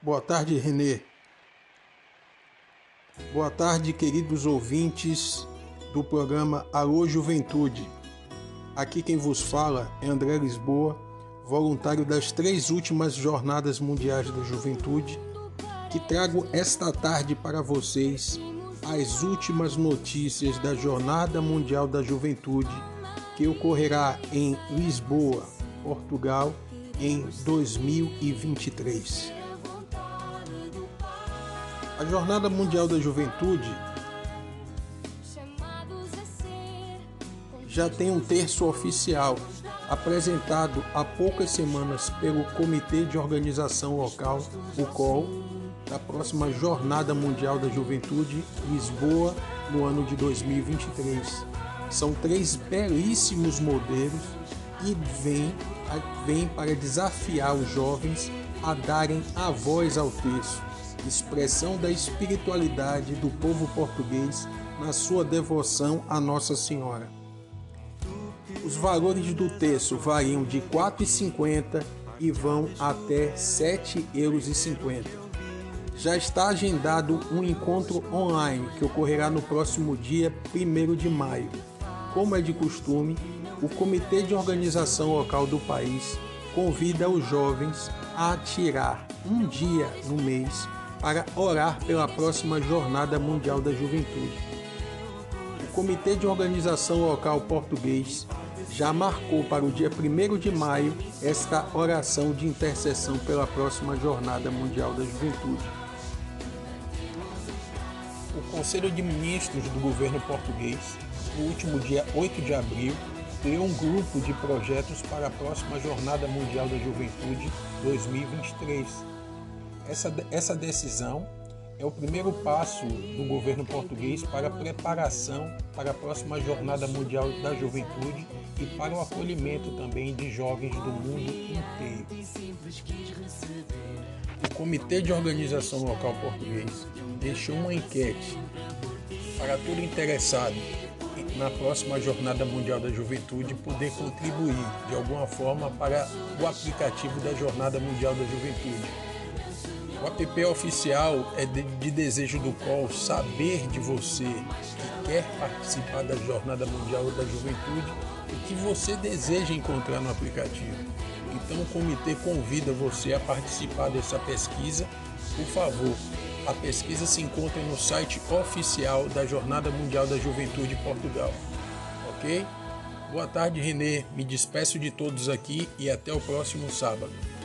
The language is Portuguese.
Boa tarde, Renê. Boa tarde, queridos ouvintes do programa Alô Juventude. Aqui quem vos fala é André Lisboa, voluntário das três últimas Jornadas Mundiais da Juventude, que trago esta tarde para vocês as últimas notícias da Jornada Mundial da Juventude, que ocorrerá em Lisboa, Portugal, em 2023. A Jornada Mundial da Juventude já tem um terço oficial, apresentado há poucas semanas pelo Comitê de Organização Local, o COL, da próxima Jornada Mundial da Juventude, Lisboa, no ano de 2023. São três belíssimos modelos e vêm vem para desafiar os jovens a darem a voz ao texto expressão da espiritualidade do povo português na sua devoção a Nossa Senhora. Os valores do terço variam de R$ 4,50 e vão até R$ 7,50 euros. Já está agendado um encontro online que ocorrerá no próximo dia 1 de maio. Como é de costume, o Comitê de Organização Local do país convida os jovens a tirar um dia no mês para orar pela próxima Jornada Mundial da Juventude. O Comitê de Organização Local Português já marcou para o dia 1 de maio esta oração de intercessão pela próxima Jornada Mundial da Juventude. O Conselho de Ministros do governo português, no último dia 8 de abril, criou um grupo de projetos para a próxima Jornada Mundial da Juventude 2023 essa, essa decisão é o primeiro passo do governo português para a preparação para a próxima Jornada Mundial da Juventude e para o acolhimento também de jovens do mundo inteiro. O Comitê de Organização Local Português deixou uma enquete para todo interessado na próxima Jornada Mundial da Juventude poder contribuir de alguma forma para o aplicativo da Jornada Mundial da Juventude o app oficial é de, de desejo do qual saber de você que quer participar da Jornada Mundial da Juventude e que você deseja encontrar no aplicativo. Então o comitê convida você a participar dessa pesquisa. Por favor, a pesquisa se encontra no site oficial da Jornada Mundial da Juventude Portugal. Ok? Boa tarde, Renê. Me despeço de todos aqui e até o próximo sábado.